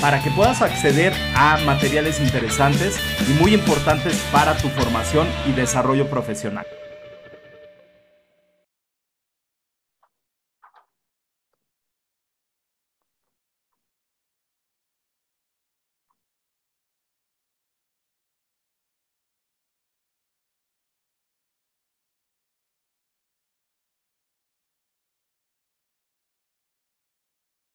para que puedas acceder a materiales interesantes y muy importantes para tu formación y desarrollo profesional.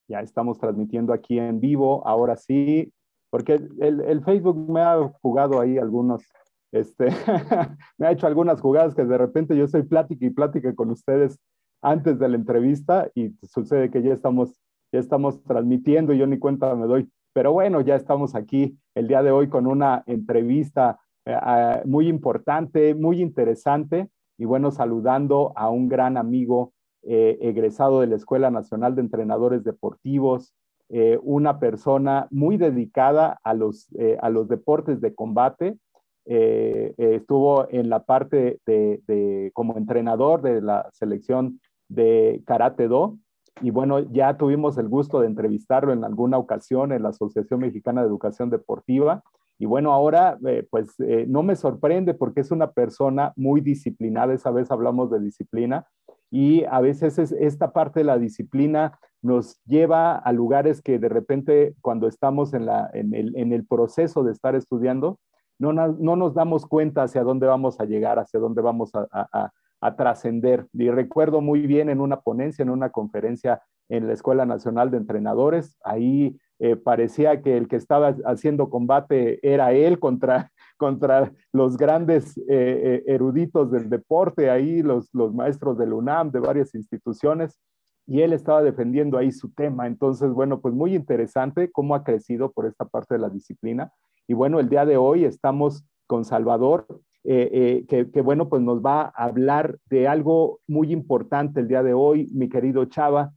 Ya estamos transmitiendo aquí en vivo, ahora sí, porque el, Facebook me ha jugado ahí algunos, este, me ha hecho algunas jugadas que de repente yo estoy plática y plática con ustedes antes de la entrevista y sucede que ya estamos, ya estamos transmitiendo y yo ni cuenta me doy. Pero bueno, ya estamos aquí el día de hoy con una entrevista eh, muy importante, muy interesante y bueno, saludando a un gran amigo eh, egresado de la Escuela Nacional de Entrenadores Deportivos, eh, una persona muy dedicada a los, eh, a los deportes de combate. estuvo en la parte de, como entrenador de la selección de Karate Do. Y bueno, ya tuvimos el gusto de entrevistarlo en alguna ocasión en la Asociación Mexicana de Educación Deportiva. Y bueno, ahora pues no me sorprende porque es una persona muy disciplinada, esa vez hablamos de disciplina, y a veces esta parte de la disciplina nos lleva a lugares que de repente cuando estamos en, el, proceso de estar estudiando, no, nos damos cuenta hacia dónde vamos a llegar, hacia dónde vamos a, trascender. Y recuerdo muy bien en una ponencia, en una conferencia en la Escuela Nacional de Entrenadores, ahí eh, parecía que el que estaba haciendo combate era él contra, contra los grandes eh, eh, eruditos del deporte, ahí los, los maestros del UNAM, de varias instituciones, y él estaba defendiendo ahí su tema. Entonces, bueno, pues muy interesante cómo ha crecido por esta parte de la disciplina. Y bueno, el día de hoy estamos con Salvador, que, que, bueno, pues nos va a hablar de algo muy importante el día de hoy, mi querido Chava.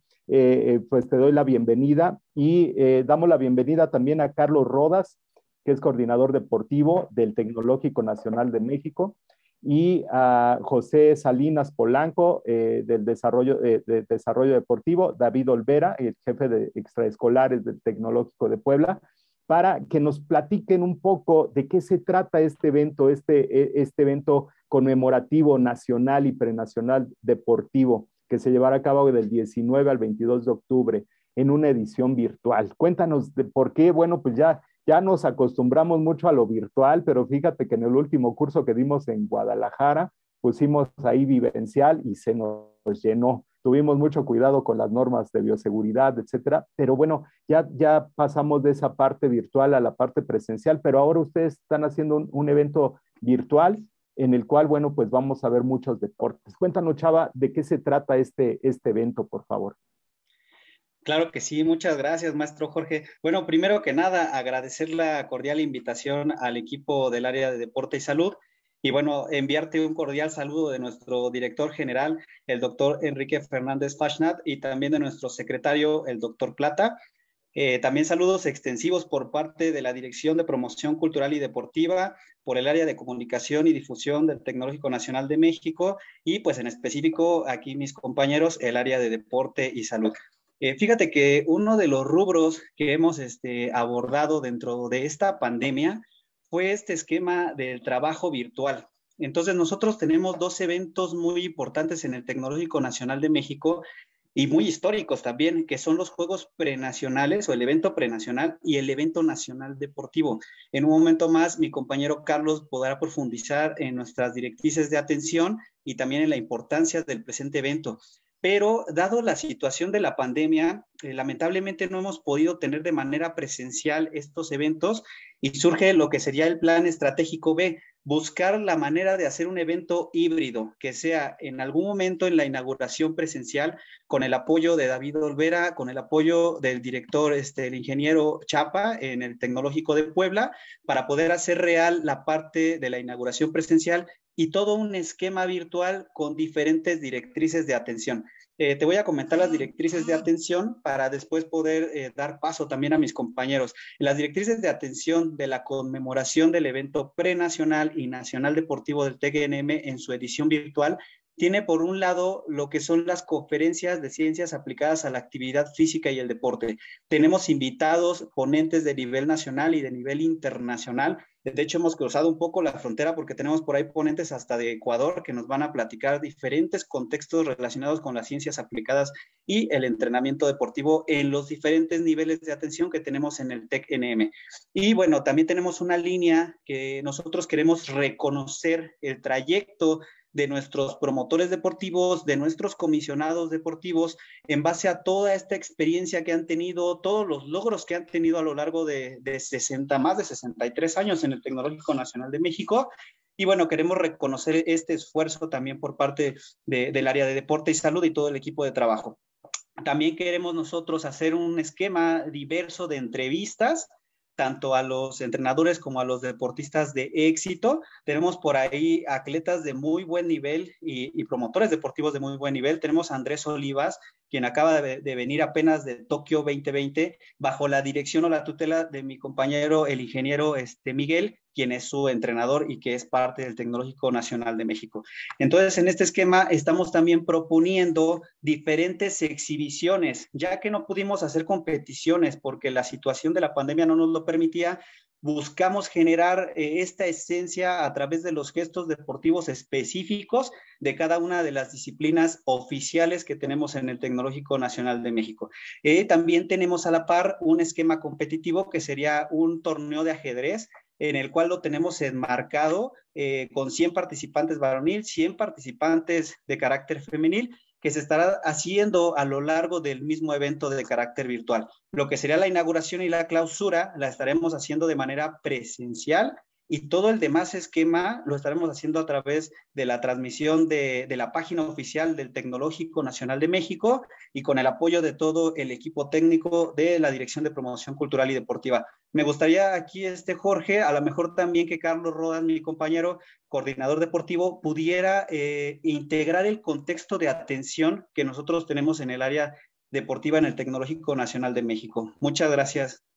Pues te doy la bienvenida y damos la bienvenida también a Carlos Rodas, que es coordinador deportivo del Tecnológico Nacional de México, y a José Salinas Polanco eh, del desarrollo, eh, de desarrollo Deportivo, David Olvera, el jefe de extraescolares del Tecnológico de Puebla, para que nos platiquen un poco de qué se trata este evento, este, e, este evento conmemorativo nacional y prenacional deportivo que se llevará a cabo del 19 al 22 de octubre en una edición virtual. Cuéntanos de por qué, bueno, pues ya ya nos acostumbramos mucho a lo virtual, pero fíjate que en el último curso que dimos en Guadalajara, pusimos ahí vivencial y se nos llenó. Tuvimos mucho cuidado con las normas de bioseguridad, etcétera, pero bueno, ya, ya pasamos de esa parte virtual a la parte presencial, pero ahora ustedes están haciendo un, un evento virtual en el cual, bueno, pues vamos a ver muchos deportes. Cuéntanos, Chava, de qué se trata este, este evento, por favor. Claro que sí, muchas gracias, maestro Jorge. Bueno, primero que nada, agradecer la cordial invitación al equipo del área de deporte y salud y bueno, enviarte un cordial saludo de nuestro director general, el doctor Enrique Fernández Fashnat, y también de nuestro secretario, el doctor Plata. Eh, también saludos extensivos por parte de la Dirección de Promoción Cultural y Deportiva, por el área de comunicación y difusión del Tecnológico Nacional de México y pues en específico aquí mis compañeros, el área de deporte y salud. Eh, fíjate que uno de los rubros que hemos este, abordado dentro de esta pandemia fue este esquema del trabajo virtual. Entonces nosotros tenemos dos eventos muy importantes en el Tecnológico Nacional de México y muy históricos también, que son los Juegos Prenacionales o el evento prenacional y el evento nacional deportivo. En un momento más, mi compañero Carlos podrá profundizar en nuestras directrices de atención y también en la importancia del presente evento pero dado la situación de la pandemia, eh, lamentablemente no hemos podido tener de manera presencial estos eventos y surge lo que sería el plan estratégico B, buscar la manera de hacer un evento híbrido, que sea en algún momento en la inauguración presencial, con el apoyo de David Olvera, con el apoyo del director, este, el ingeniero Chapa, en el Tecnológico de Puebla, para poder hacer real la parte de la inauguración presencial y todo un esquema virtual con diferentes directrices de atención. Eh, te voy a comentar las directrices de atención para después poder eh, dar paso también a mis compañeros. Las directrices de atención de la conmemoración del evento prenacional y nacional deportivo del TGNM en su edición virtual tiene por un lado lo que son las conferencias de ciencias aplicadas a la actividad física y el deporte. Tenemos invitados, ponentes de nivel nacional y de nivel internacional. De hecho, hemos cruzado un poco la frontera porque tenemos por ahí ponentes hasta de Ecuador que nos van a platicar diferentes contextos relacionados con las ciencias aplicadas y el entrenamiento deportivo en los diferentes niveles de atención que tenemos en el TEC-NM. Y bueno, también tenemos una línea que nosotros queremos reconocer el trayecto de nuestros promotores deportivos, de nuestros comisionados deportivos, en base a toda esta experiencia que han tenido, todos los logros que han tenido a lo largo de, 60, más de 63 años en el Tecnológico Nacional de México. Y bueno, queremos reconocer este esfuerzo también por parte del área de deporte y salud y todo el equipo de trabajo. También queremos nosotros hacer un esquema diverso de entrevistas tanto a los entrenadores como a los deportistas de éxito. Tenemos por ahí atletas de muy buen nivel y, promotores deportivos de muy buen nivel. Tenemos a Andrés Olivas, quien acaba de, venir apenas de Tokio 2020, bajo la dirección o la tutela de mi compañero, el ingeniero este, Miguel, quien es su entrenador y que es parte del Tecnológico Nacional de México. Entonces, en este esquema estamos también proponiendo diferentes exhibiciones, ya que no pudimos hacer competiciones porque la situación de la pandemia no nos lo permitía, buscamos generar eh, esta esencia a través de los gestos deportivos específicos de cada una de las disciplinas oficiales que tenemos en el Tecnológico Nacional de México. Eh, también tenemos a la par un esquema competitivo que sería un torneo de ajedrez en el cual lo tenemos enmarcado eh, con 100 participantes varonil, 100 participantes de carácter femenil que se estará haciendo a lo largo del mismo evento de carácter virtual. Lo que sería la inauguración y la clausura la estaremos haciendo de manera presencial y todo el demás esquema lo estaremos haciendo a través de la transmisión de, la página oficial del Tecnológico Nacional de México y con el apoyo de todo el equipo técnico de la Dirección de Promoción Cultural y Deportiva. Me gustaría aquí, este Jorge, a lo mejor también que Carlos Rodas, mi compañero coordinador deportivo, pudiera eh, integrar el contexto de atención que nosotros tenemos en el área deportiva en el Tecnológico Nacional de México. Muchas gracias.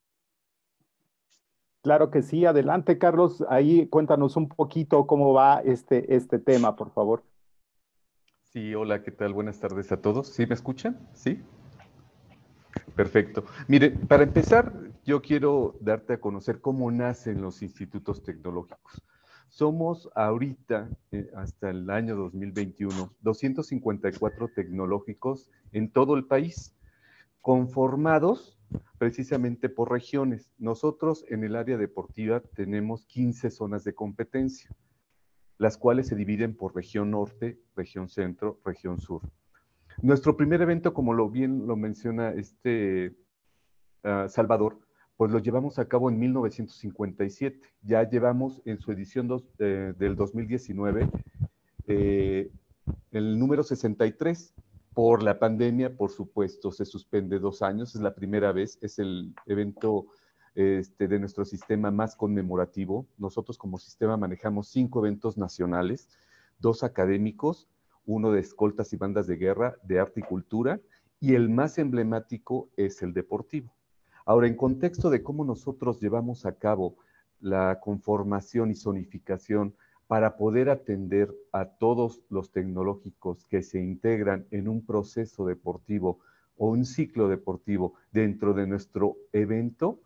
Claro que sí, adelante Carlos, ahí cuéntanos un poquito cómo va este, este tema, por favor. Sí, hola, ¿qué tal? Buenas tardes a todos. ¿Sí me escuchan? ¿Sí? Perfecto. Mire, para empezar, yo quiero darte a conocer cómo nacen los institutos tecnológicos. Somos ahorita, eh, hasta el año 2021, 254 tecnológicos en todo el país, conformados precisamente por regiones. Nosotros en el área deportiva tenemos 15 zonas de competencia, las cuales se dividen por región norte, región centro, región sur. Nuestro primer evento, como lo bien lo menciona este ah, Salvador, pues lo llevamos a cabo en 1957. Ya llevamos en su edición eh, del 2019 eh, el número 63 por la pandemia, por supuesto, se suspende dos años, es la primera vez, es el evento este, de nuestro sistema más conmemorativo. Nosotros como sistema manejamos cinco eventos nacionales, dos académicos, uno de escoltas y bandas de guerra, de arte y cultura, y el más emblemático es el deportivo. Ahora, en contexto de cómo nosotros llevamos a cabo la conformación y zonificación para poder atender a todos los tecnológicos que se integran en un proceso deportivo o un ciclo deportivo dentro de nuestro evento,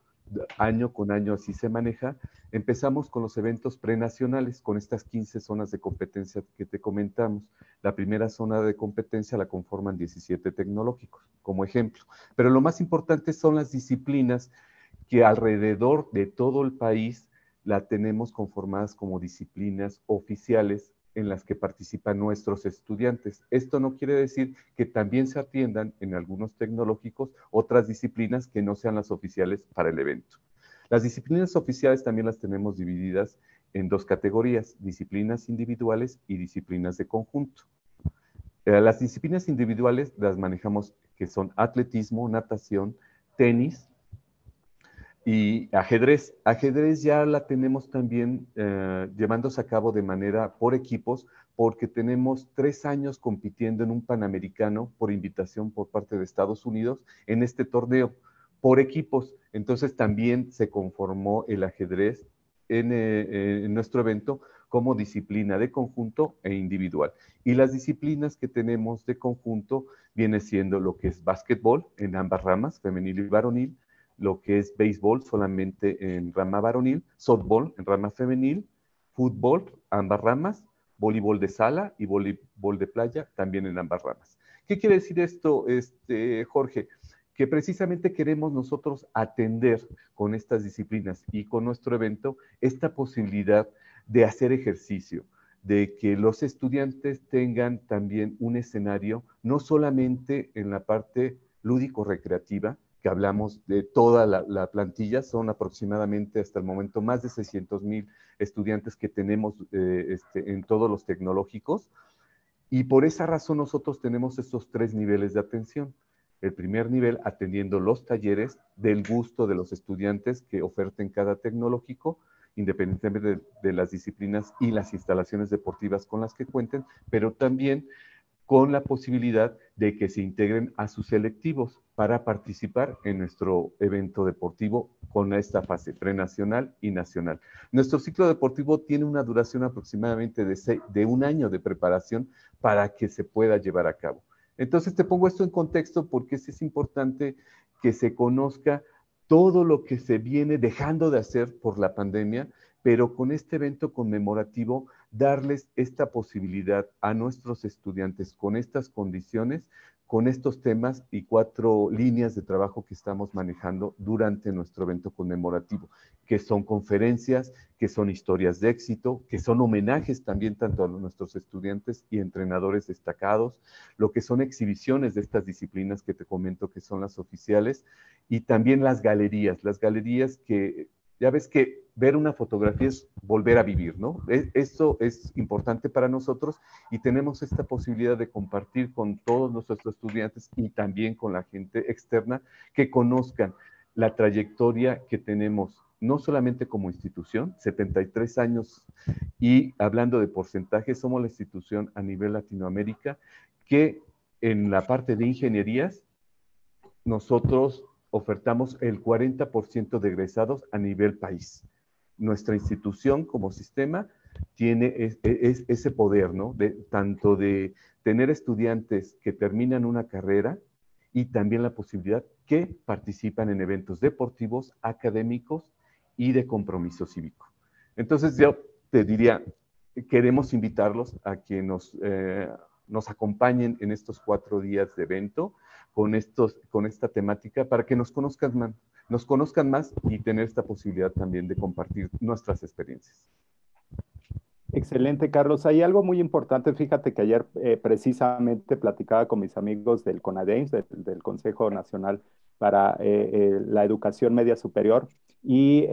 año con año así se maneja, empezamos con los eventos prenacionales, con estas 15 zonas de competencia que te comentamos. La primera zona de competencia la conforman 17 tecnológicos, como ejemplo. Pero lo más importante son las disciplinas que alrededor de todo el país la tenemos conformadas como disciplinas oficiales en las que participan nuestros estudiantes. Esto no quiere decir que también se atiendan en algunos tecnológicos otras disciplinas que no sean las oficiales para el evento. Las disciplinas oficiales también las tenemos divididas en dos categorías, disciplinas individuales y disciplinas de conjunto. Eh, las disciplinas individuales las manejamos que son atletismo, natación, tenis y ajedrez. Ajedrez ya la tenemos también eh, llevándose a cabo de manera por equipos porque tenemos tres años compitiendo en un Panamericano por invitación por parte de Estados Unidos en este torneo por equipos. Entonces también se conformó el ajedrez en, eh, nuestro evento como disciplina de conjunto e individual. Y las disciplinas que tenemos de conjunto viene siendo lo que es básquetbol en ambas ramas, femenil y varonil, lo que es béisbol solamente en rama varonil, softball en rama femenil, fútbol, ambas ramas, voleibol de sala y voleibol de playa también en ambas ramas. ¿Qué quiere decir esto, este, Jorge? que precisamente queremos nosotros atender con estas disciplinas y con nuestro evento esta posibilidad de hacer ejercicio, de que los estudiantes tengan también un escenario, no solamente en la parte lúdico-recreativa, que hablamos de toda la, plantilla, son aproximadamente hasta el momento más de 600 mil estudiantes que tenemos eh, este, en todos los tecnológicos, y por esa razón nosotros tenemos estos tres niveles de atención. El primer nivel atendiendo los talleres del gusto de los estudiantes que oferten cada tecnológico, independientemente de, las disciplinas y las instalaciones deportivas con las que cuenten, pero también con la posibilidad de que se integren a sus selectivos para participar en nuestro evento deportivo con esta fase prenacional y nacional. Nuestro ciclo deportivo tiene una duración aproximadamente de, de un año de preparación para que se pueda llevar a cabo. Entonces te pongo esto en contexto porque es importante que se conozca todo lo que se viene dejando de hacer por la pandemia, pero con este evento conmemorativo darles esta posibilidad a nuestros estudiantes con estas condiciones con estos temas y cuatro líneas de trabajo que estamos manejando durante nuestro evento conmemorativo, que son conferencias, que son historias de éxito, que son homenajes también tanto a nuestros estudiantes y entrenadores destacados, lo que son exhibiciones de estas disciplinas que te comento que son las oficiales, y también las galerías, las galerías que ya ves que ver una fotografía es volver a vivir, ¿no? E, eso es importante para nosotros y tenemos esta posibilidad de compartir con todos nuestros estudiantes y también con la gente externa que conozcan la trayectoria que tenemos, no solamente como institución, 73 años, y hablando de porcentajes, somos la institución a nivel Latinoamérica que en la parte de ingenierías, nosotros ofertamos el 40% de egresados a nivel país. Nuestra institución como sistema tiene ese poder, ¿no? De, tanto de tener estudiantes que terminan una carrera y también la posibilidad que participan en eventos deportivos, académicos y de compromiso cívico. Entonces yo te diría, queremos invitarlos a que nos, eh, nos acompañen en estos cuatro días de evento con, estos, con esta temática para que nos conozcan, más, nos conozcan más y tener esta posibilidad también de compartir nuestras experiencias. Excelente, Carlos. Hay algo muy importante. Fíjate que ayer eh, precisamente platicaba con mis amigos del CONADEMS, del, Consejo Nacional para eh, eh, la Educación Media Superior, y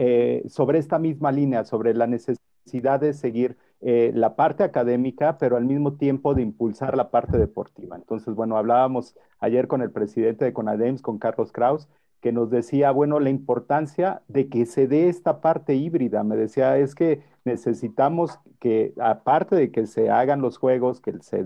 sobre esta misma línea, sobre la necesidad de seguir la parte académica, pero al mismo tiempo de impulsar la parte deportiva. Entonces, bueno, hablábamos ayer con el presidente de CONADEMS, con Carlos Kraus, que nos decía, bueno, la importancia de que se dé esta parte híbrida. Me decía, es que necesitamos que, aparte de que se hagan los juegos, que se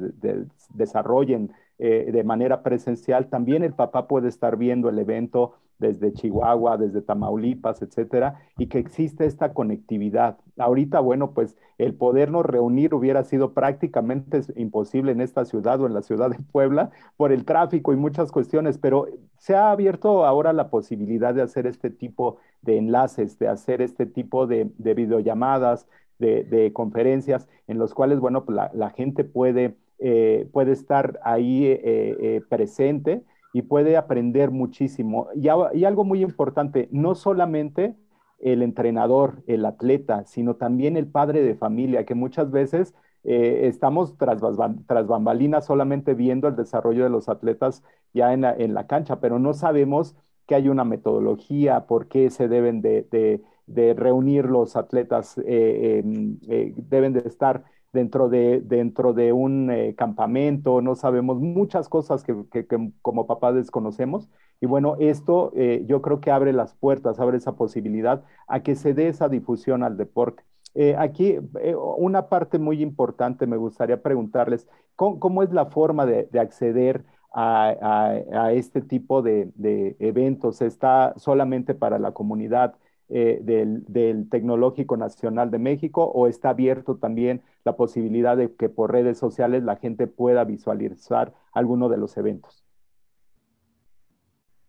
desarrollen eh, de manera presencial, también el papá puede estar viendo el evento desde Chihuahua, desde Tamaulipas, etcétera, y que existe esta conectividad. Ahorita, bueno, pues el podernos reunir hubiera sido prácticamente imposible en esta ciudad o en la ciudad de Puebla por el tráfico y muchas cuestiones, pero se ha abierto ahora la posibilidad de hacer este tipo de enlaces, de hacer este tipo de, videollamadas, de, conferencias, en los cuales, bueno, pues la, gente puede, eh, puede estar ahí eh, eh, presente y puede aprender muchísimo. Y, algo muy importante, no solamente el entrenador, el atleta, sino también el padre de familia, que muchas veces estamos tras, tras, bambalinas solamente viendo el desarrollo de los atletas ya en la, cancha, pero no sabemos que hay una metodología, por qué se deben de, reunir los atletas, eh, deben de estar dentro de, dentro de un campamento, no sabemos muchas cosas que, que, como papás desconocemos. Y bueno, esto yo creo que abre las puertas, abre esa posibilidad a que se dé esa difusión al deporte. aquí una parte muy importante me gustaría preguntarles, ¿cómo, es la forma de, de acceder a, este tipo de, eventos. Está solamente para la comunidad eh, del, Tecnológico Nacional de México o está abierto también la posibilidad de que por redes sociales la gente pueda visualizar alguno de los eventos.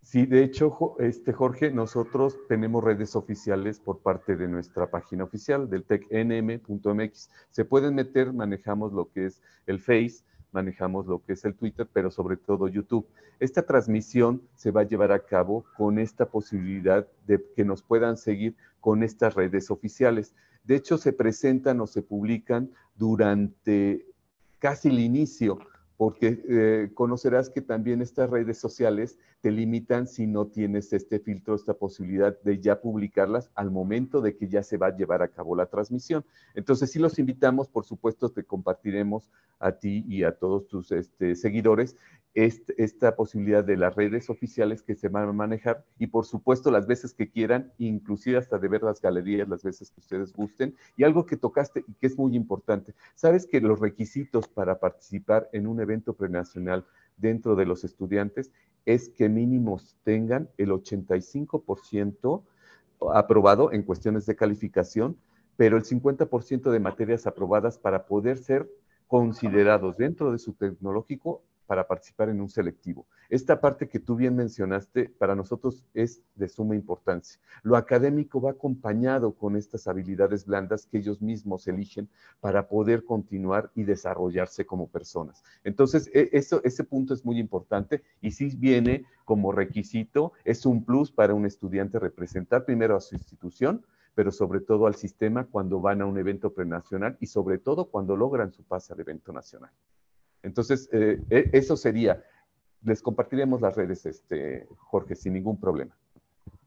Sí, de hecho, este, Jorge, nosotros tenemos redes oficiales por parte de nuestra página oficial del tecnm.mx. Se pueden meter, manejamos lo que es el Face, manejamos lo que es el Twitter, pero sobre todo YouTube. Esta transmisión se va a llevar a cabo con esta posibilidad de que nos puedan seguir con estas redes oficiales. De hecho, se presentan o se publican durante casi el inicio porque eh, conocerás que también estas redes sociales te limitan si no tienes este filtro, esta posibilidad de ya publicarlas al momento de que ya se va a llevar a cabo la transmisión. Entonces, sí los invitamos, por supuesto, te compartiremos a ti y a todos tus este, seguidores esta posibilidad de las redes oficiales que se van a manejar y por supuesto las veces que quieran, inclusive hasta de ver las galerías las veces que ustedes gusten. Y algo que tocaste y que es muy importante, sabes que los requisitos para participar en un evento prenacional dentro de los estudiantes es que mínimos tengan el 85% aprobado en cuestiones de calificación, pero el 50% de materias aprobadas para poder ser considerados dentro de su tecnológico para participar en un selectivo. Esta parte que tú bien mencionaste para nosotros es de suma importancia. Lo académico va acompañado con estas habilidades blandas que ellos mismos eligen para poder continuar y desarrollarse como personas. Entonces, e, ese punto es muy importante y si viene como requisito, es un plus para un estudiante representar primero a su institución, pero sobre todo al sistema cuando van a un evento prenacional y sobre todo cuando logran su pase al evento nacional. Entonces, eh, e, eso sería. Les compartiremos las redes, este, Jorge, sin ningún problema.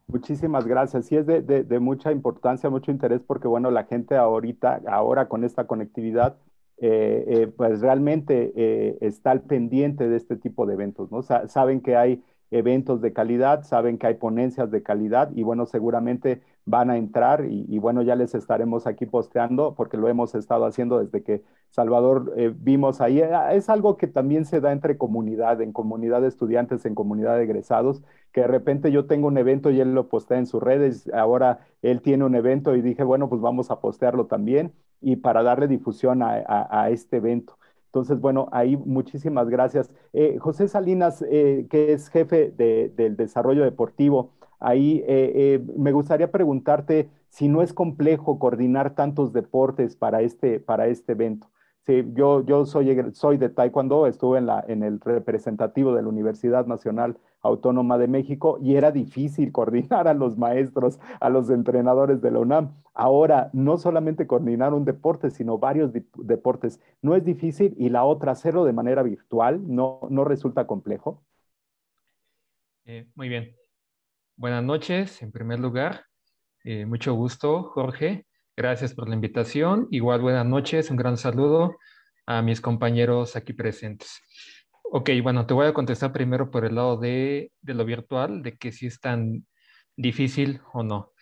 Muchísimas gracias. Sí es de, mucha importancia, mucho interés, porque bueno, la gente ahorita, ahora con esta conectividad, eh, eh, pues realmente está al pendiente de este tipo de eventos, ¿no? saben que hay eventos de calidad, saben que hay ponencias de calidad y bueno, seguramente van a entrar y, bueno, ya les estaremos aquí posteando porque lo hemos estado haciendo desde que Salvador eh, vimos ahí. Ah, es algo que también se da entre comunidad, en comunidad de estudiantes, en comunidad de egresados, que de repente yo tengo un evento y él lo postea en sus redes, ahora él tiene un evento y dije, bueno, pues vamos a postearlo también y para darle difusión a este evento. Entonces, bueno, ahí muchísimas gracias. Eh, José Salinas, eh, que es jefe del desarrollo deportivo, ahí eh, me gustaría preguntarte si no es complejo coordinar tantos deportes para este, para este evento. Sí, yo, yo soy, soy de Taekwondo, estuve en, la, en el representativo de la Universidad Nacional Autónoma de México y era difícil coordinar a los maestros, a los entrenadores de la UNAM. Ahora, no solamente coordinar un deporte, sino varios deportes. No es difícil y la otra, hacerlo de manera virtual, no, no resulta complejo. Eh, muy bien. Buenas noches, en primer lugar. Eh, mucho gusto, Jorge. Gracias por la invitación. Igual buenas noches, un gran saludo a mis compañeros aquí presentes. Ok, bueno, te voy a contestar primero por el lado de, lo virtual, de que si es tan difícil o no.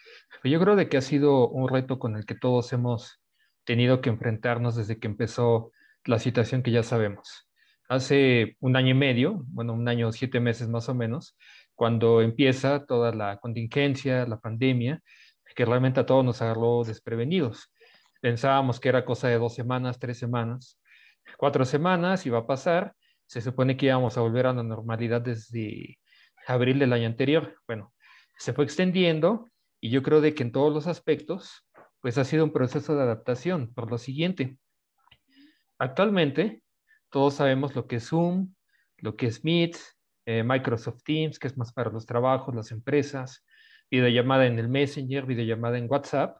Yo creo de que ha sido un reto con el que todos hemos tenido que enfrentarnos desde que empezó la situación que ya sabemos. Hace un año y medio, bueno, un año, siete meses más o menos, cuando empieza toda la contingencia, la pandemia, que realmente a todos nos agarró desprevenidos. Pensábamos que era cosa de dos semanas, tres semanas, cuatro semanas, iba a pasar. Se supone que íbamos a volver a la normalidad desde abril del año anterior. Bueno, se fue extendiendo y yo creo de que en todos los aspectos, pues ha sido un proceso de adaptación. Por lo siguiente, actualmente todos sabemos lo que es Zoom, lo que es Meet, eh, Microsoft Teams, que es más para los trabajos, las empresas, videollamada en el Messenger, videollamada en WhatsApp,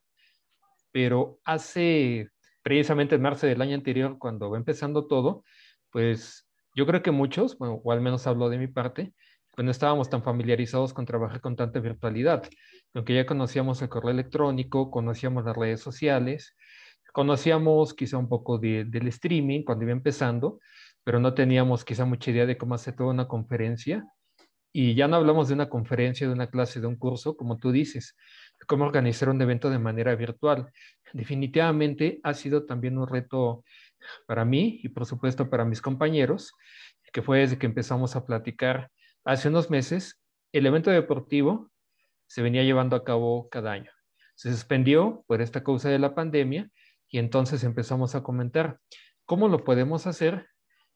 pero hace precisamente en marzo del año anterior, cuando va empezando todo, pues yo creo que muchos, bueno, o al menos hablo de mi parte, pues no estábamos tan familiarizados con trabajar con tanta virtualidad, aunque ya conocíamos el correo electrónico, conocíamos las redes sociales, conocíamos quizá un poco del streaming cuando iba empezando, pero no teníamos quizá mucha idea de cómo hacer toda una conferencia. Y ya no hablamos de una conferencia, de una clase, de un curso, como tú dices, cómo organizar un evento de manera virtual. Definitivamente ha sido también un reto para mí y por supuesto para mis compañeros, que fue desde que empezamos a platicar hace unos meses, el evento deportivo se venía llevando a cabo cada año. Se suspendió por esta causa de la pandemia y entonces empezamos a comentar cómo lo podemos hacer,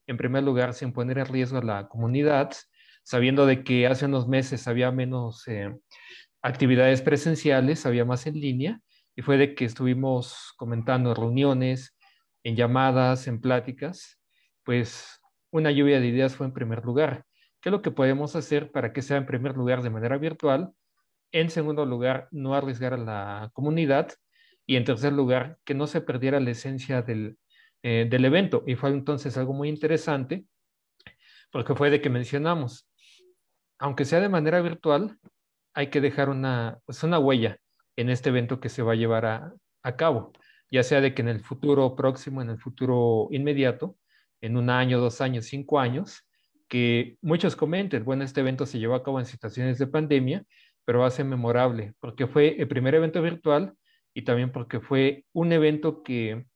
en primer lugar, sin poner en riesgo a la comunidad, sabiendo de que hace unos meses había menos eh, actividades presenciales, había más en línea, y fue de que estuvimos comentando en reuniones, en llamadas, en pláticas, pues una lluvia de ideas fue en primer lugar. ¿Qué es lo que podemos hacer para que sea en primer lugar de manera virtual? En segundo lugar, no arriesgar a la comunidad. Y en tercer lugar, que no se perdiera la esencia del, eh, del evento. Y fue entonces algo muy interesante, porque fue de que mencionamos, aunque sea de manera virtual, hay que dejar una, pues una huella en este evento que se va a llevar a, a cabo, ya sea de que en el futuro próximo, en el futuro inmediato, en un año, dos años, cinco años, que muchos comenten, bueno, este evento se llevó a cabo en situaciones de pandemia, pero va a ser memorable, porque fue el primer evento virtual y también porque fue un evento que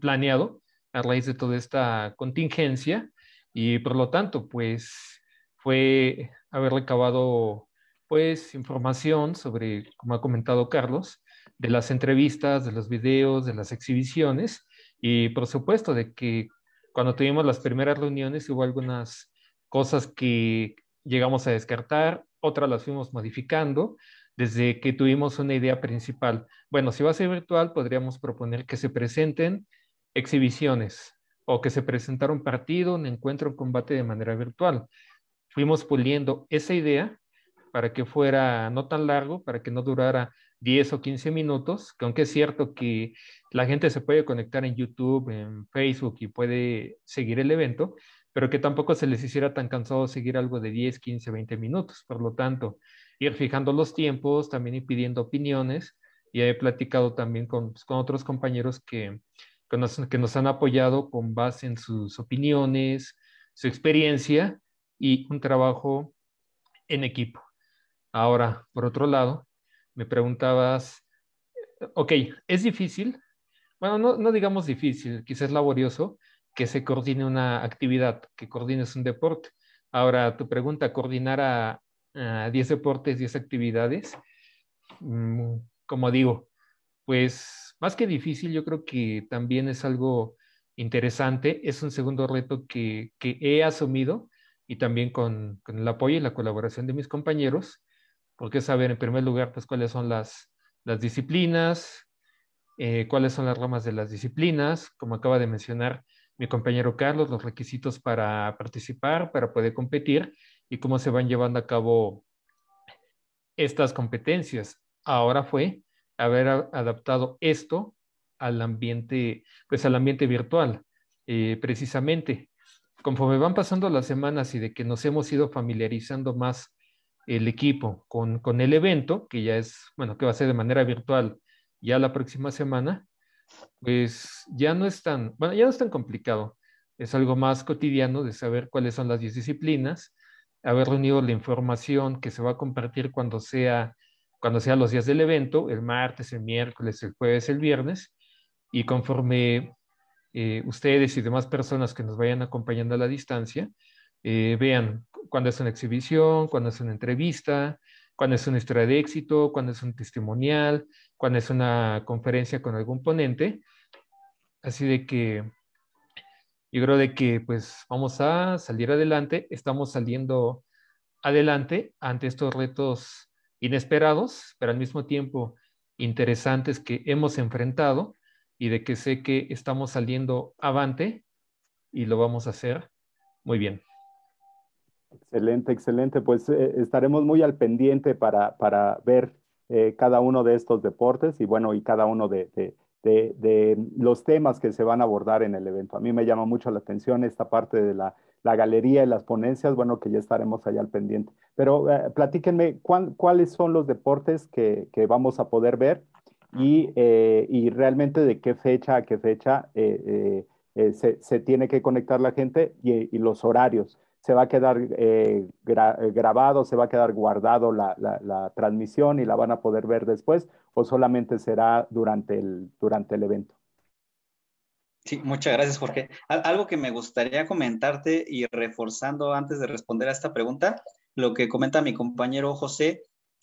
planeado a raíz de toda esta contingencia y por lo tanto, pues fue haber recabado pues información sobre, como ha comentado Carlos, de las entrevistas, de los videos, de las exhibiciones y por supuesto de que cuando tuvimos las primeras reuniones hubo algunas cosas que llegamos a descartar, otras las fuimos modificando desde que tuvimos una idea principal. Bueno, si va a ser virtual, podríamos proponer que se presenten exhibiciones o que se presentara un partido, un encuentro, un combate de manera virtual. Fuimos puliendo esa idea para que fuera no tan largo, para que no durara 10 o 15 minutos, que aunque es cierto que la gente se puede conectar en YouTube, en Facebook y puede seguir el evento, pero que tampoco se les hiciera tan cansado seguir algo de 10, 15, 20 minutos. Por lo tanto, ir fijando los tiempos, también ir pidiendo opiniones, y he platicado también con, pues, con otros compañeros que, que nos, que nos han apoyado con base en sus opiniones, su experiencia y un trabajo en equipo. Ahora, por otro lado, me preguntabas, ok, ¿es difícil? Bueno, no, digamos difícil, quizás laborioso que se coordine una actividad, que coordines un deporte. Ahora, tu pregunta, coordinar a, 10 deportes, 10 actividades, mm, como digo, pues más que difícil, yo creo que también es algo interesante, es un segundo reto que, que he asumido y también con, el apoyo y la colaboración de mis compañeros, porque saber en primer lugar pues cuáles son las, las disciplinas, eh, cuáles son las ramas de las disciplinas, como acaba de mencionar mi compañero Carlos, los requisitos para participar, para poder competir y cómo se van llevando a cabo estas competencias. Ahora fue haber adaptado esto al ambiente, pues al ambiente virtual, eh, precisamente. Conforme van pasando las semanas y de que nos hemos ido familiarizando más el equipo con, con el evento, que ya es, bueno, que va a ser de manera virtual ya la próxima semana, pues ya no es tan, bueno, ya no es tan complicado. Es algo más cotidiano de saber cuáles son las 10 disciplinas, haber reunido la información que se va a compartir cuando sea, cuando sea los días del evento, el martes, el miércoles, el jueves, el viernes, y conforme eh, ustedes y demás personas que nos vayan acompañando a la distancia, eh, vean cuándo es una exhibición, cuándo es una entrevista, cuándo es una historia de éxito, cuándo es un testimonial, cuando es una conferencia con algún ponente. Así de que yo creo de que pues vamos a salir adelante, estamos saliendo adelante ante estos retos inesperados, pero al mismo tiempo interesantes que hemos enfrentado y de que sé que estamos saliendo avante y lo vamos a hacer muy bien. Excelente, excelente. Pues eh, estaremos muy al pendiente para, para ver eh, cada uno de estos deportes y bueno, y cada uno de, de, de, los temas que se van a abordar en el evento. A mí me llama mucho la atención esta parte de la, la galería y las ponencias, bueno, que ya estaremos allá al pendiente. Pero eh, platíquenme, ¿cuáles son los deportes que, vamos a poder ver y, eh, y, realmente de qué fecha a qué fecha eh, se, se, tiene que conectar la gente y, y los horarios? ¿Se va a quedar grabado, se va a quedar guardado la, la, la, transmisión y la van a poder ver después o solamente será durante el, durante el evento? Sí, muchas gracias, Jorge. Algo que me gustaría comentarte y reforzando antes de responder a esta pregunta, lo que comenta mi compañero José,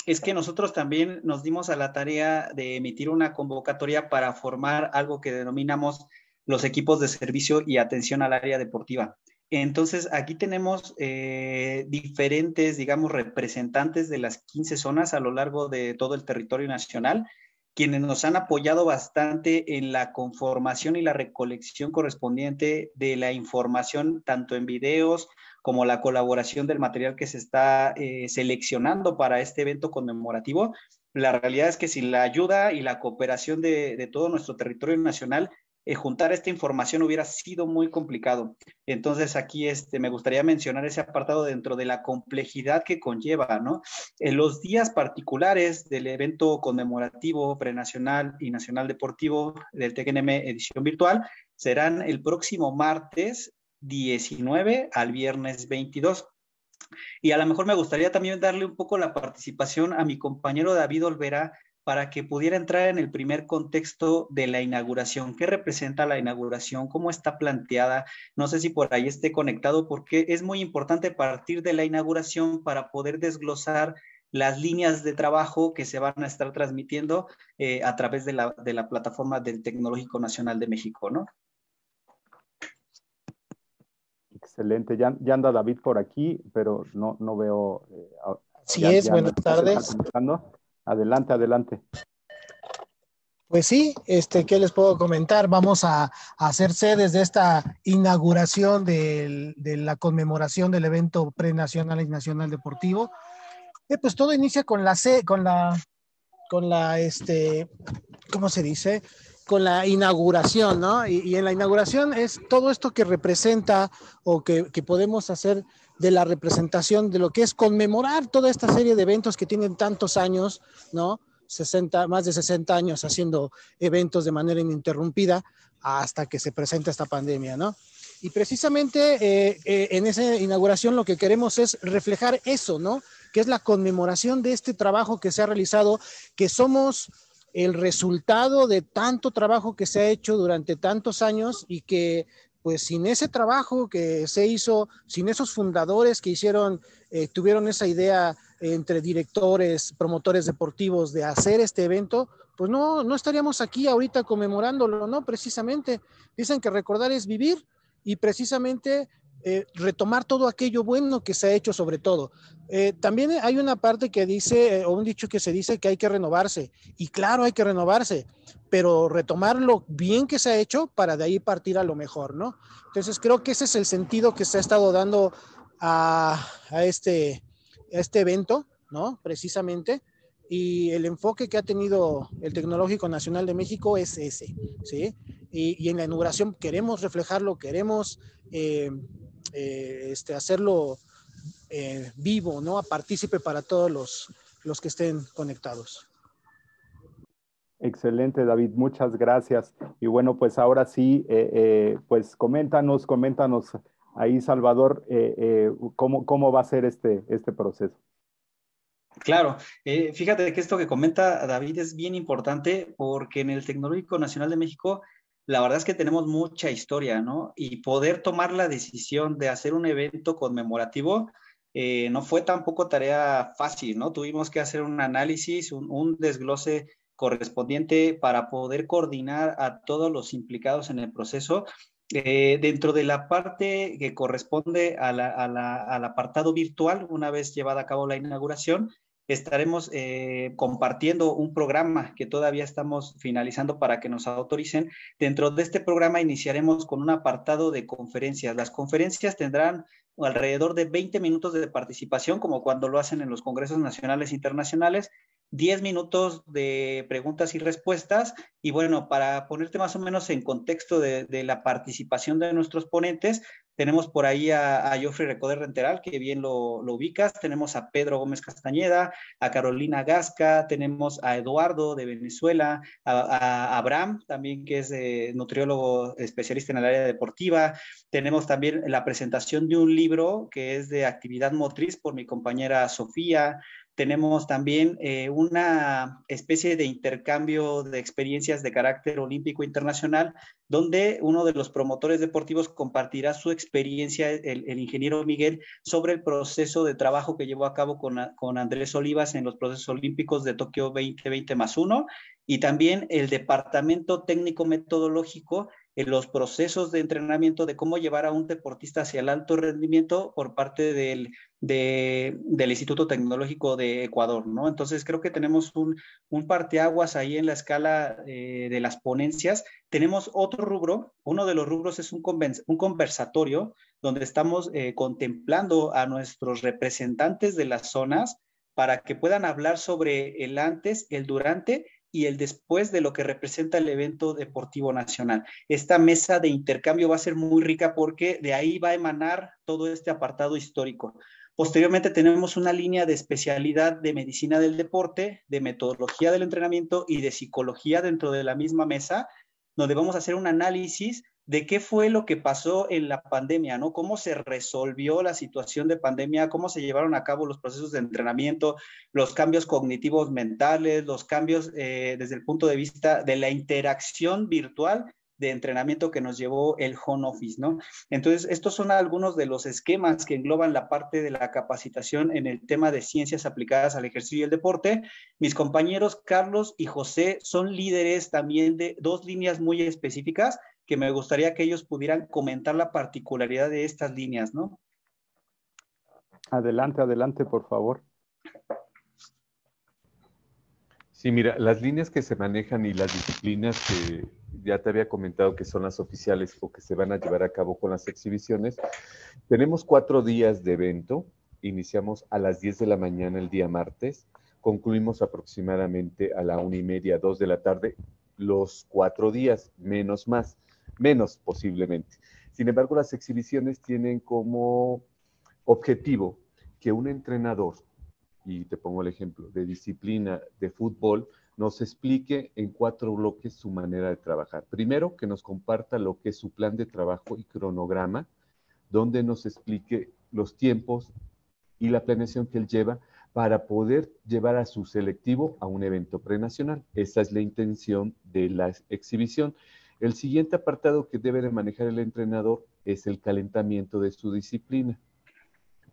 es que nosotros también nos dimos a la tarea de emitir una convocatoria para formar algo que denominamos los equipos de servicio y atención al área deportiva. Entonces, aquí tenemos eh, diferentes, digamos, representantes de las 15 zonas a lo largo de todo el territorio nacional quienes nos han apoyado bastante en la conformación y la recolección correspondiente de la información, tanto en videos como la colaboración del material que se está eh, seleccionando para este evento conmemorativo. La realidad es que sin la ayuda y la cooperación de todo nuestro territorio nacional, eh, juntar esta información hubiera sido muy complicado. Entonces aquí este, me gustaría mencionar ese apartado dentro de la complejidad que conlleva, ¿no? En los días particulares del evento conmemorativo prenacional y nacional deportivo del TGNM edición virtual serán el próximo martes 19 al viernes 22. Y a lo mejor me gustaría también darle un poco la participación a mi compañero David Olvera, para que pudiera entrar en el primer contexto de la inauguración. ¿Qué representa la inauguración? ¿Cómo está planteada? No sé si por ahí esté conectado, porque es muy importante partir de la inauguración para poder desglosar las líneas de trabajo que se van a estar transmitiendo eh, a través de la, plataforma del Tecnológico Nacional de México, ¿no? Excelente. Ya, anda David por aquí, pero no, no veo. Eh, sí es, buenas tardes. Adelante, adelante. Pues sí, este, ¿qué les puedo comentar? Vamos a, hacer sedes de esta inauguración de la conmemoración del evento prenacional y nacional deportivo. Eh, pues todo inicia con la C, con la, con la, este, ¿cómo se dice? Con la inauguración, ¿no? Y, en la inauguración es todo esto que representa o que, podemos hacer de la representación de lo que es conmemorar toda esta serie de eventos que tienen tantos años, ¿no? 60, más de 60 años haciendo eventos de manera ininterrumpida hasta que se presenta esta pandemia, ¿no? Y precisamente eh, eh, en esa inauguración lo que queremos es reflejar eso, ¿no? Que es la conmemoración de este trabajo que se ha realizado, que somos el resultado de tanto trabajo que se ha hecho durante tantos años y que pues sin ese trabajo que se hizo, sin esos fundadores que hicieron, eh, tuvieron esa idea entre directores, promotores deportivos de hacer este evento, pues no, no estaríamos aquí ahorita conmemorándolo, ¿no? Precisamente, dicen que recordar es vivir y precisamente eh, retomar todo aquello bueno que se ha hecho sobre todo. Eh, también hay una parte que dice, o un dicho que se dice que hay que renovarse, y claro, hay que renovarse, pero retomar lo bien que se ha hecho para de ahí partir a lo mejor, ¿no? Entonces creo que ese es el sentido que se ha estado dando a, este, este evento, ¿no? Precisamente. Y el enfoque que ha tenido el Tecnológico Nacional de México es ese, ¿sí? Y, en la inauguración queremos reflejarlo, queremos eh, eh, este, hacerlo eh, vivo, ¿no? A partícipe para todos los, los que estén conectados. Excelente, David, muchas gracias. Y bueno, pues ahora sí, eh, pues coméntanos, coméntanos ahí, Salvador, cómo, cómo, va a ser este, este proceso. Claro, fíjate que esto que comenta David es bien importante porque en el Tecnológico Nacional de México la verdad es que tenemos mucha historia, ¿no? Y poder tomar la decisión de hacer un evento conmemorativo eh, no fue tampoco tarea fácil, ¿no? Tuvimos que hacer un análisis, un, desglose correspondiente para poder coordinar a todos los implicados en el proceso. Eh, dentro de la parte que corresponde al apartado virtual, una vez llevada a cabo la inauguración, estaremos eh, compartiendo un programa que todavía estamos finalizando para que nos autoricen. Dentro de este programa iniciaremos con un apartado de conferencias. Las conferencias tendrán alrededor de 20 minutos de participación, como cuando lo hacen en los congresos nacionales e internacionales, 10 minutos de preguntas y respuestas. Y bueno, para ponerte más o menos en contexto de, de la participación de nuestros ponentes, tenemos por ahí a, a Joffrey Recoder Renteral, que bien lo, lo, ubicas, tenemos a Pedro Gómez Castañeda, a Carolina Gasca, tenemos a Eduardo de Venezuela, a, Abraham también, que es eh, nutriólogo especialista en el área deportiva, tenemos también la presentación de un libro que es de actividad motriz por mi compañera Sofía, tenemos también eh, una especie de intercambio de experiencias de carácter olímpico internacional, donde uno de los promotores deportivos compartirá su experiencia, el, ingeniero Miguel, sobre el proceso de trabajo que llevó a cabo con, con Andrés Olivas en los procesos olímpicos de Tokio 2020 más uno, y también el departamento técnico metodológico en los procesos de entrenamiento de cómo llevar a un deportista hacia el alto rendimiento por parte del, del Instituto Tecnológico de Ecuador, ¿no? Entonces creo que tenemos un, un parteaguas ahí en la escala eh, de las ponencias. Tenemos otro rubro, uno de los rubros es un, un conversatorio donde estamos eh, contemplando a nuestros representantes de las zonas para que puedan hablar sobre el antes, el durante y el después de lo que representa el evento deportivo nacional. Esta mesa de intercambio va a ser muy rica porque de ahí va a emanar todo este apartado histórico. Posteriormente tenemos una línea de especialidad de medicina del deporte, de metodología del entrenamiento y de psicología dentro de la misma mesa, donde vamos a hacer un análisis de qué fue lo que pasó en la pandemia, ¿no? Cómo se resolvió la situación de pandemia, cómo se llevaron a cabo los procesos de entrenamiento, los cambios cognitivos mentales, los cambios eh, desde el punto de vista de la interacción virtual de entrenamiento que nos llevó el home office, ¿no? Entonces, estos son algunos de los esquemas que engloban la parte de la capacitación en el tema de ciencias aplicadas al ejercicio y el deporte. Mis compañeros Carlos y José son líderes también de dos líneas muy específicas que me gustaría que ellos pudieran comentar la particularidad de estas líneas, ¿no? Adelante, adelante, por favor. Sí, mira, las líneas que se manejan y las disciplinas que ya te había comentado que son las oficiales o que se van a llevar a cabo con las exhibiciones, tenemos cuatro días de evento. Iniciamos a las 10 de la mañana el día martes, concluimos aproximadamente a la una y media, dos de la tarde, los cuatro días, menos más menos posiblemente. Sin embargo, las exhibiciones tienen como objetivo que un entrenador, y te pongo el ejemplo, de disciplina de fútbol, nos explique en cuatro bloques su manera de trabajar. Primero, que nos comparta lo que es su plan de trabajo y cronograma, donde nos explique los tiempos y la planeación que él lleva para poder llevar a su selectivo a un evento prenacional. Esa es la intención de la exhibición. El siguiente apartado que debe de manejar el entrenador es el calentamiento de su disciplina.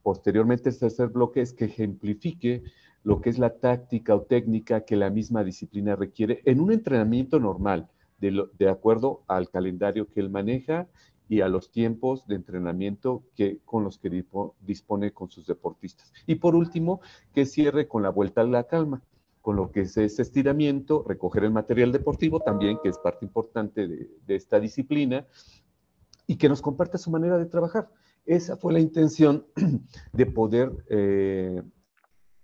Posteriormente, el tercer bloque es que ejemplifique lo que es la táctica o técnica que la misma disciplina requiere en un entrenamiento normal, de, acuerdo al calendario que él maneja y a los tiempos de entrenamiento que, con los que dispone con sus deportistas. Y por último, que cierre con la vuelta a la calma con lo que es ese estiramiento, recoger el material deportivo también, que es parte importante de, esta disciplina, y que nos comparta su manera de trabajar. Esa fue la intención de poder eh,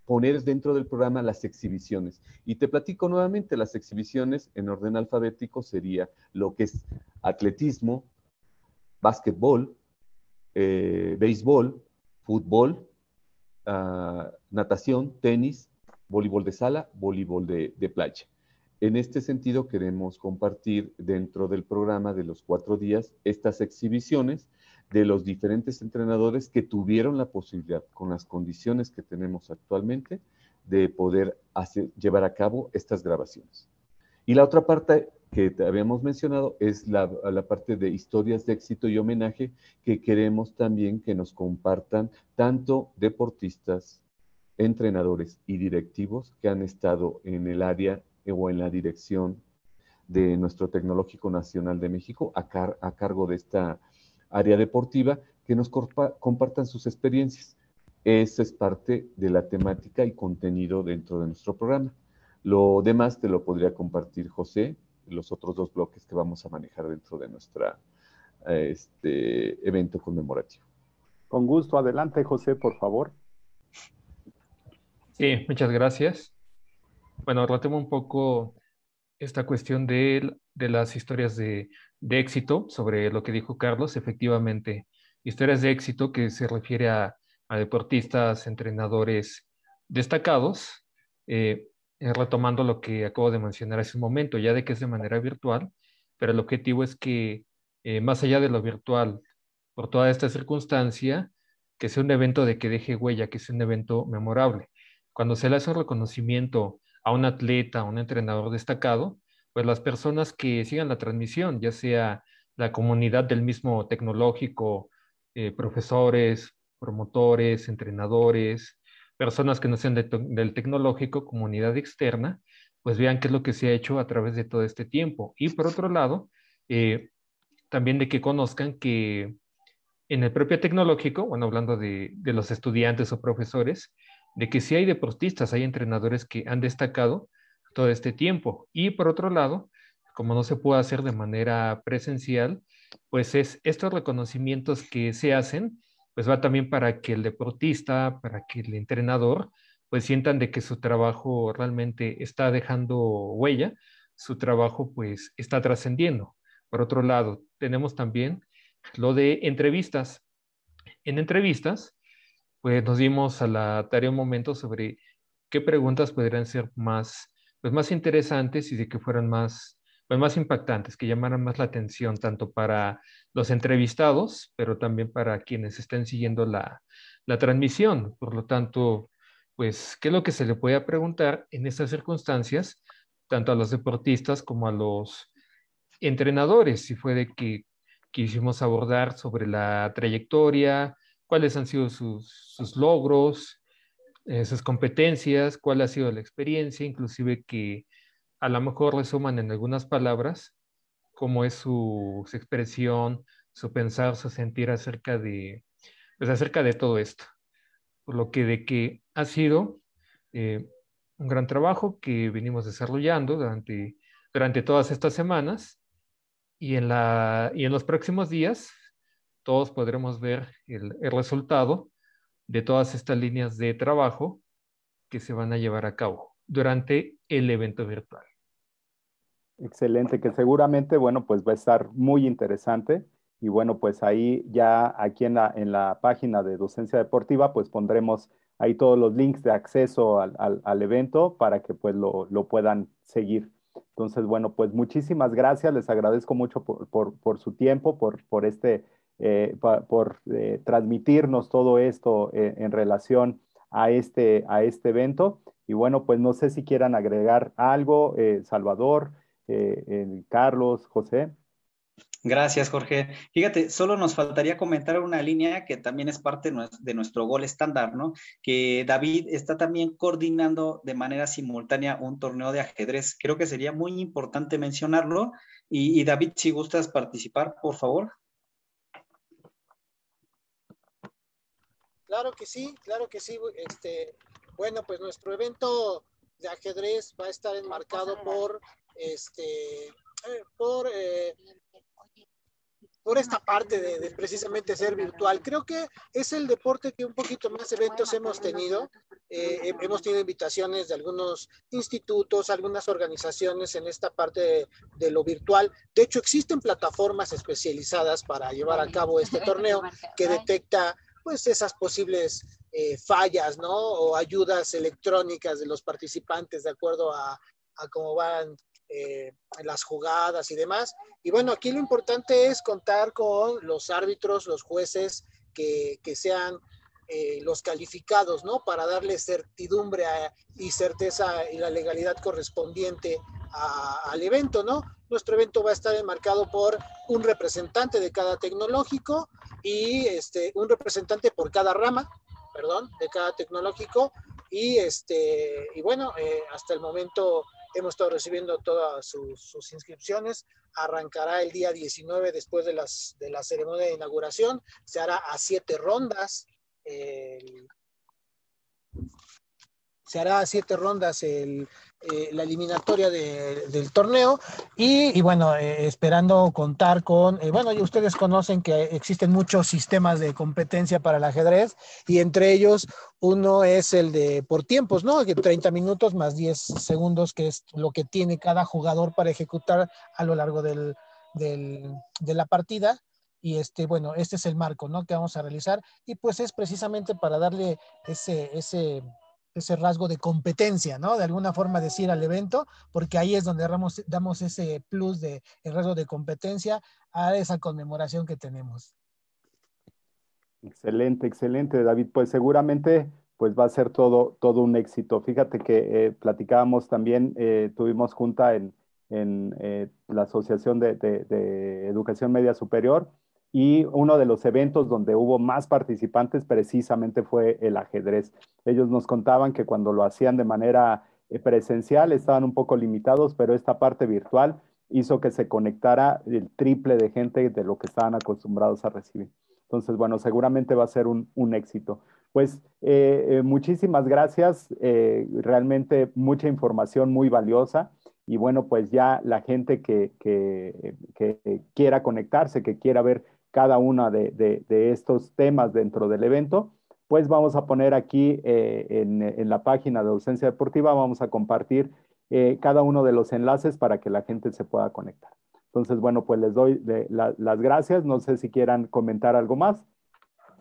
poner dentro del programa las exhibiciones. Y te platico nuevamente, las exhibiciones en orden alfabético sería lo que es atletismo, básquetbol, eh, béisbol, fútbol, ah, natación, tenis, voleibol de sala, voleibol de, playa. En este sentido, queremos compartir dentro del programa de los cuatro días estas exhibiciones de los diferentes entrenadores que tuvieron la posibilidad, con las condiciones que tenemos actualmente, de poder llevar a cabo estas grabaciones. Y la otra parte que te habíamos mencionado es la, la, parte de historias de éxito y homenaje que queremos también que nos compartan tanto deportistas, entrenadores y directivos que han estado en el área o en la dirección de nuestro Tecnológico Nacional de México a, cargo de esta área deportiva, que nos compartan sus experiencias. Esa es parte de la temática y contenido dentro de nuestro programa. Lo demás te lo podría compartir José, los otros dos bloques que vamos a manejar dentro de nuestro este, evento conmemorativo. Con gusto, adelante José, por favor. Sí, muchas gracias. Bueno, retomo un poco esta cuestión de, las historias de, éxito sobre lo que dijo Carlos. Efectivamente, historias de éxito que se refiere a, deportistas, entrenadores destacados, eh, retomando lo que acabo de mencionar hace un momento, ya de que es de manera virtual, pero el objetivo es que eh, más allá de lo virtual, por toda esta circunstancia, que sea un evento de que deje huella, que sea un evento memorable. Cuando se le hace reconocimiento a un atleta, a un entrenador destacado, pues las personas que sigan la transmisión, ya sea la comunidad del mismo tecnológico, eh, profesores, promotores, entrenadores, personas que no sean del tecnológico, comunidad externa, pues vean qué es lo que se ha hecho a través de todo este tiempo. Y por otro lado, eh, también de que conozcan que en el propio tecnológico, bueno, hablando de los estudiantes o profesores, de que si hay deportistas, hay entrenadores que han destacado todo este tiempo. Y por otro lado, como no se puede hacer de manera presencial, pues es estos reconocimientos que se hacen, pues va también para que el deportista, para que el entrenador, pues sientan de que su trabajo realmente está dejando huella, su trabajo pues está trascendiendo. Por otro lado, tenemos también lo de entrevistas. En entrevistas, pues nos dimos a la tarea un momento sobre qué preguntas podrían ser más, pues más interesantes y de que fueran más, pues más impactantes, que llamaran más la atención tanto para los entrevistados, pero también para quienes estén siguiendo la, la transmisión. Por lo tanto, pues, ¿qué es lo que se le puede preguntar en estas circunstancias, tanto a los deportistas como a los entrenadores? Si fue de que quisimos abordar sobre la trayectoria, cuáles han sido sus, logros, eh, sus competencias, cuál ha sido la experiencia, inclusive que a lo mejor resuman en algunas palabras cómo es su, expresión, su pensar, su sentir acerca de, pues acerca de todo esto. Por lo que de que ha sido eh, un gran trabajo que venimos desarrollando durante, durante todas estas semanas y en, la, y en los próximos días todos podremos ver el, resultado de todas estas líneas de trabajo que se van a llevar a cabo durante el evento virtual. Excelente, que seguramente, bueno, pues va a estar muy interesante. Y bueno, pues ahí ya aquí en la, página de Docencia Deportiva, pues pondremos ahí todos los links de acceso al, al, evento para que pues lo, lo, puedan seguir. Entonces, bueno, pues muchísimas gracias, les agradezco mucho por, por, por su tiempo, por, por este eh, por eh, transmitirnos todo esto eh, en relación a este, a este evento. Y bueno, pues no sé si quieran agregar algo, Salvador, Carlos, José. Gracias, Jorge. Fíjate, solo nos faltaría comentar una línea que también es parte de nuestro gol estándar, ¿no? Que David está también coordinando de manera simultánea un torneo de ajedrez. Creo que sería muy importante mencionarlo. y David, si gustas participar, por favor. Claro que sí, claro que sí. Este, bueno, pues nuestro evento de ajedrez va a estar enmarcado por este eh, por eh, por esta parte de, precisamente ser virtual. Creo que es el deporte que un poquito más eventos hemos tenido. Eh, hemos tenido invitaciones de algunos institutos, algunas organizaciones en esta parte de, de, lo virtual. De hecho, existen plataformas especializadas para llevar a cabo este torneo que detecta pues esas posibles eh, fallas, ¿no? O ayudas electrónicas de los participantes de acuerdo a, cómo van eh, las jugadas y demás. Y bueno, aquí lo importante es contar con los árbitros, los jueces que, sean eh, los calificados, ¿no? Para darle certidumbre y certeza y la legalidad correspondiente al evento, ¿no? Nuestro evento va a estar enmarcado por un representante de cada tecnológico y este, un representante por cada rama, perdón, de cada tecnológico. Y, este, y bueno, eh, hasta el momento hemos estado recibiendo todas sus, inscripciones. Arrancará el día 19 después de, las, de la ceremonia de inauguración. Se hará a siete rondas. Se hará siete rondas el, eh, la eliminatoria del torneo y, bueno, eh, esperando contar con, eh, bueno, ustedes conocen que existen muchos sistemas de competencia para el ajedrez y entre ellos uno es el de por tiempos, ¿no? Que 30 minutos más 10 segundos, que es lo que tiene cada jugador para ejecutar a lo largo del, del, de la partida. y este, bueno, este es el marco, ¿no? Que vamos a realizar y pues es precisamente para darle ese, ese, ese rasgo de competencia, ¿no? De alguna forma decir al evento, porque ahí es donde damos, ese plus de el rasgo de competencia a esa conmemoración que tenemos. Excelente, excelente, David. Pues seguramente pues va a ser todo, todo un éxito. Fíjate que eh, platicábamos también, eh, tuvimos junta en, en eh, la Asociación de, Educación Media Superior y uno de los eventos donde hubo más participantes precisamente fue el ajedrez. Ellos nos contaban que cuando lo hacían de manera presencial estaban un poco limitados, pero esta parte virtual hizo que se conectara el triple de gente de lo que estaban acostumbrados a recibir. Entonces, bueno, seguramente va a ser un, un éxito. Pues eh, eh, muchísimas gracias, eh, realmente mucha información muy valiosa y bueno, pues ya la gente que, que, quiera conectarse, que quiera ver cada uno de, estos temas dentro del evento, pues vamos a poner aquí en, en, la página de Docencia Deportiva, vamos a compartir cada uno de los enlaces para que la gente se pueda conectar. Entonces, bueno, pues les doy las gracias. No sé si quieran comentar algo más.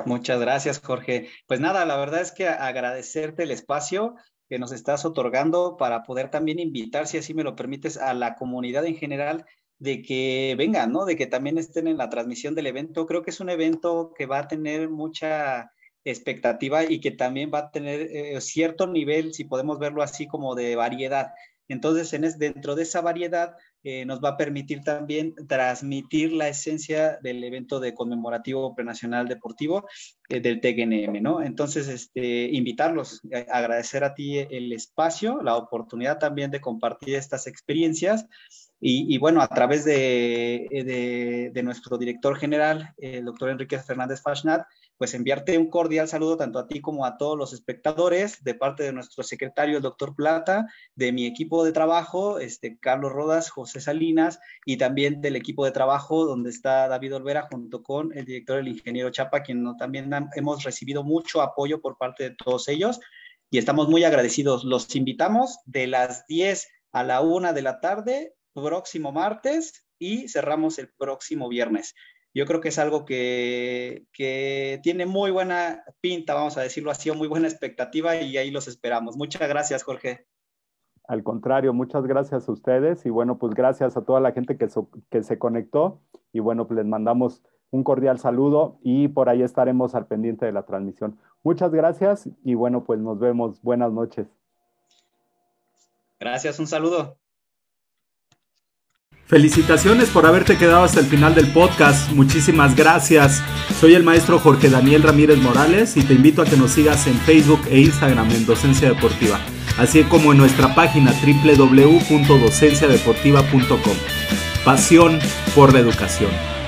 Muchas gracias, Jorge. Pues nada, la verdad es que agradecerte el espacio que nos estás otorgando para poder también invitar, si así me lo permites, a la comunidad en general de que vengan, ¿no? De que también estén en la transmisión del evento. Creo que es un evento que va a tener mucha expectativa y que también va a tener eh, cierto nivel, si podemos verlo así, como de variedad. Entonces, en dentro de esa variedad, eh, nos va a permitir también transmitir la esencia del evento de conmemorativo prenacional deportivo del TGNM, ¿no? Entonces, este, invitarlos, agradecer a ti el espacio, la oportunidad también de compartir estas experiencias y, bueno, a través de, de, de, nuestro director general, el doctor Enrique Fernández Fashnat, pues enviarte un cordial saludo tanto a ti como a todos los espectadores de parte de nuestro secretario, el doctor Plata, de mi equipo de trabajo, este, Carlos Rodas, José Salinas, y también del equipo de trabajo donde está David Olvera junto con el director, el ingeniero Chapa, quien también hemos recibido mucho apoyo por parte de todos ellos y estamos muy agradecidos. Los invitamos de las 10 a la 1 de la tarde, próximo martes, y cerramos el próximo viernes yo creo que es algo que, tiene muy buena pinta, vamos a decirlo así, o muy buena expectativa y ahí los esperamos. Muchas gracias, Jorge. Al contrario, muchas gracias a ustedes y bueno, pues gracias a toda la gente que, que se conectó y bueno, pues les mandamos un cordial saludo y por ahí estaremos al pendiente de la transmisión. Muchas gracias y bueno, pues nos vemos. Buenas noches. Gracias, un saludo. Felicitaciones por haberte quedado hasta el final del podcast. Muchísimas gracias. Soy el maestro Jorge Daniel Ramírez Morales y te invito a que nos sigas en Facebook e Instagram en Docencia Deportiva, así como en nuestra página www.docenciadeportiva.com. Pasión por la educación.